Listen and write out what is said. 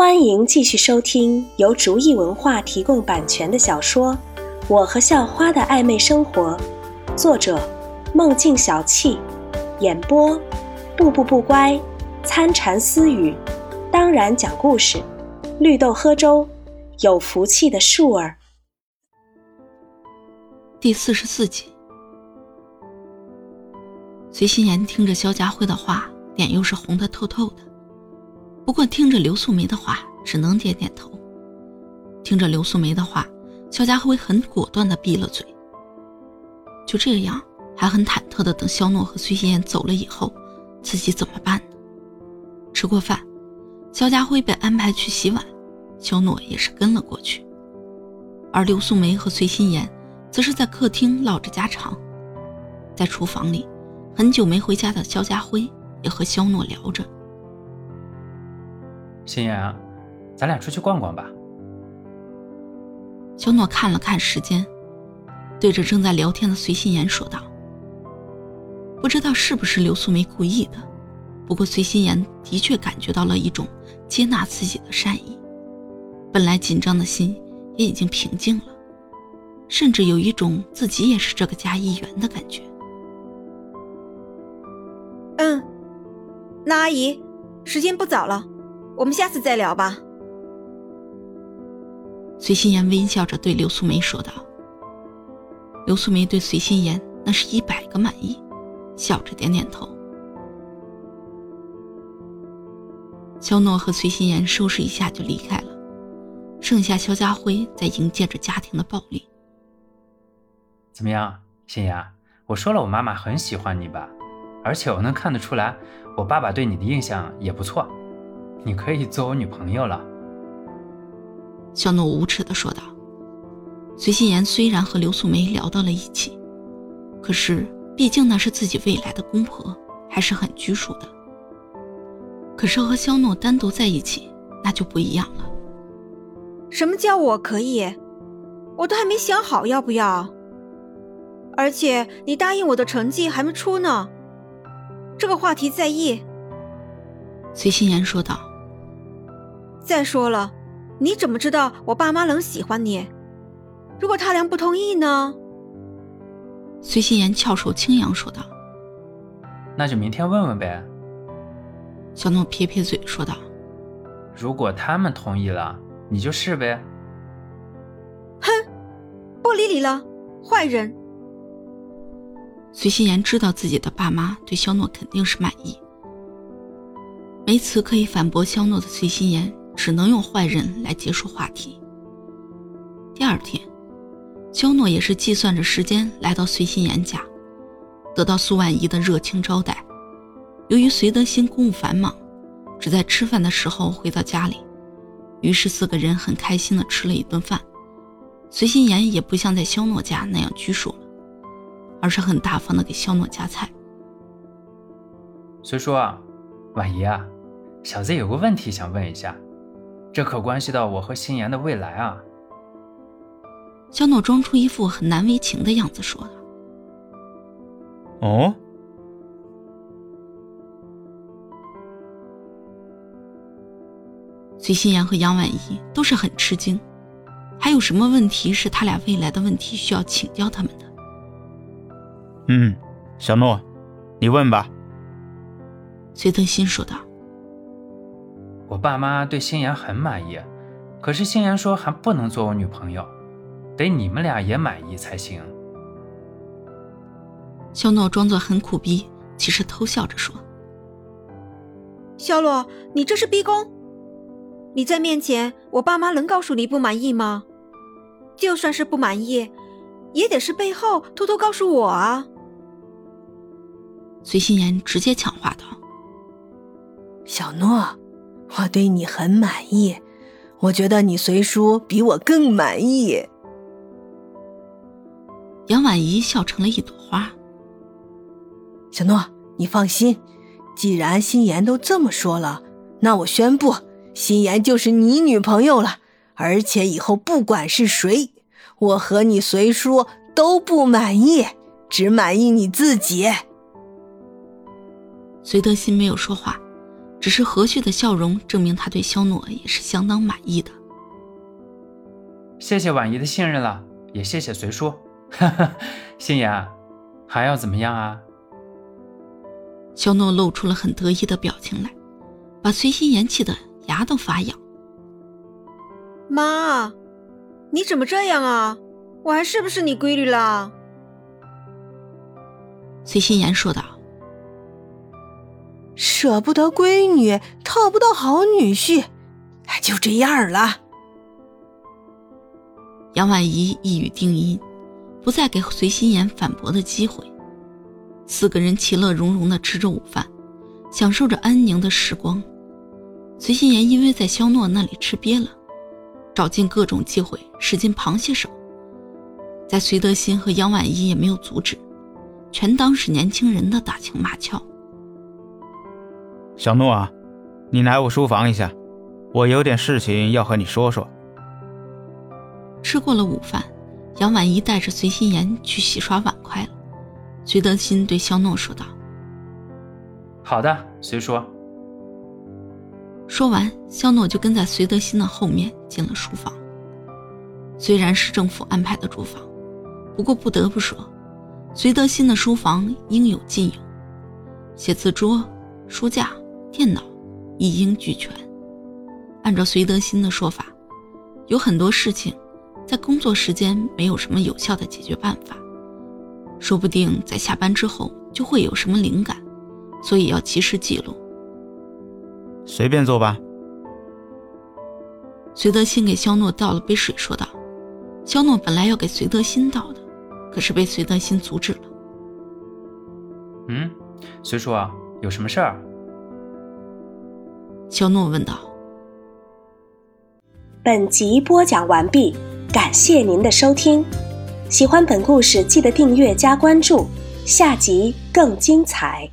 欢迎继续收听由竹意文化提供版权的小说《我和校花的暧昧生活》，作者：梦境小憩，演播：步步不乖、参禅私语，当然讲故事，绿豆喝粥，有福气的树儿。第四十四集，随心言听着肖家辉的话，脸又是红的透透的。不过听着刘素梅的话，只能点点头。听着刘素梅的话，肖家辉很果断地闭了嘴。就这样，还很忐忑地等肖诺和崔心妍走了以后，自己怎么办呢？吃过饭，肖家辉被安排去洗碗，肖诺也是跟了过去。而刘素梅和崔心妍，则是在客厅唠着家常。在厨房里，很久没回家的肖家辉也和肖诺聊着。心妍，咱俩出去逛逛吧。小诺看了看时间，对着正在聊天的随心妍说道：“不知道是不是刘素梅故意的，不过随心妍的确感觉到了一种接纳自己的善意，本来紧张的心也已经平静了，甚至有一种自己也是这个家一员的感觉。”嗯，那阿姨，时间不早了。我们下次再聊吧。随心妍微笑着对刘素梅说道。刘素梅对随心妍那是一百个满意，笑着点点头。肖诺和随心妍收拾一下就离开了，剩下肖家辉在迎接着家庭的暴力。怎么样，心妍？我说了，我妈妈很喜欢你吧？而且我能看得出来，我爸爸对你的印象也不错。你可以做我女朋友了。”肖诺无耻的说道。随心妍虽然和刘素梅聊到了一起，可是毕竟那是自己未来的公婆，还是很拘束的。可是和肖诺单独在一起，那就不一样了。什么叫我可以？我都还没想好要不要。而且你答应我的成绩还没出呢，这个话题在意。随心妍说道。再说了，你怎么知道我爸妈能喜欢你？如果他俩不同意呢？随心妍翘首轻扬说道：“那就明天问问呗。”小诺撇撇嘴说道：“如果他们同意了，你就试呗。”哼，不理你了，坏人。随心妍知道自己的爸妈对肖诺肯定是满意，没词可以反驳肖诺的随心妍。只能用坏人来结束话题。第二天，肖诺也是计算着时间来到随心妍家，得到苏婉仪的热情招待。由于随德兴公务繁忙，只在吃饭的时候回到家里，于是四个人很开心的吃了一顿饭。随心妍也不像在肖诺家那样拘束了，而是很大方的给肖诺夹菜。虽说啊，婉仪啊，小子有个问题想问一下。这可关系到我和心妍的未来啊！肖诺装出一副很难为情的样子说道：“哦。”随心妍和杨婉怡都是很吃惊，还有什么问题是他俩未来的问题需要请教他们的？嗯，小诺，你问吧。”随德新说道。我爸妈对心妍很满意，可是心妍说还不能做我女朋友，得你们俩也满意才行。肖诺装作很苦逼，其实偷笑着说：“肖洛，你这是逼宫！你在面前，我爸妈能告诉你不满意吗？就算是不满意，也得是背后偷偷告诉我啊！”随心妍直接抢话道：“小诺。”我对你很满意，我觉得你随叔比我更满意。杨婉怡笑成了一朵花。小诺，你放心，既然心妍都这么说了，那我宣布，心妍就是你女朋友了。而且以后不管是谁，我和你随叔都不满意，只满意你自己。随德新没有说话。只是和煦的笑容证明他对肖诺也是相当满意的。谢谢婉仪的信任了，也谢谢随叔。哈哈，心妍，还要怎么样啊？肖诺露出了很得意的表情来，把随心妍气得牙都发痒。妈，你怎么这样啊？我还是不是你闺女了？随心妍说道：“舍不得闺女，讨不到好女婿，就这样了。”杨婉仪一语定音，不再给随心妍反驳的机会。四个人其乐融融地吃着午饭，享受着安宁的时光。随心妍因为在肖诺那里吃瘪了，找尽各种机会使尽螃蟹手，在隋德新和杨婉仪也没有阻止，全当是年轻人的打情骂俏。小诺啊，你来我书房一下，我有点事情要和你说说。吃过了午饭，杨婉仪带着随心妍去洗刷碗筷了。隋德新对肖诺说道：“好的，随叔。”说完，肖诺就跟在隋德新的后面进了书房。虽然是政府安排的住房，不过不得不说，隋德新的书房应有尽有，写字桌、书架、电脑一应俱全。按照隋德新的说法，有很多事情在工作时间没有什么有效的解决办法。说不定在下班之后就会有什么灵感，所以要及时记录。随便做吧。隋德新给肖诺倒了杯水，说道：“肖诺本来要给隋德新倒的，可是被隋德新阻止了。”嗯，隋叔啊有什么事儿？肖诺问道。本集播讲完毕，感谢您的收听。喜欢本故事，记得订阅加关注，下集更精彩。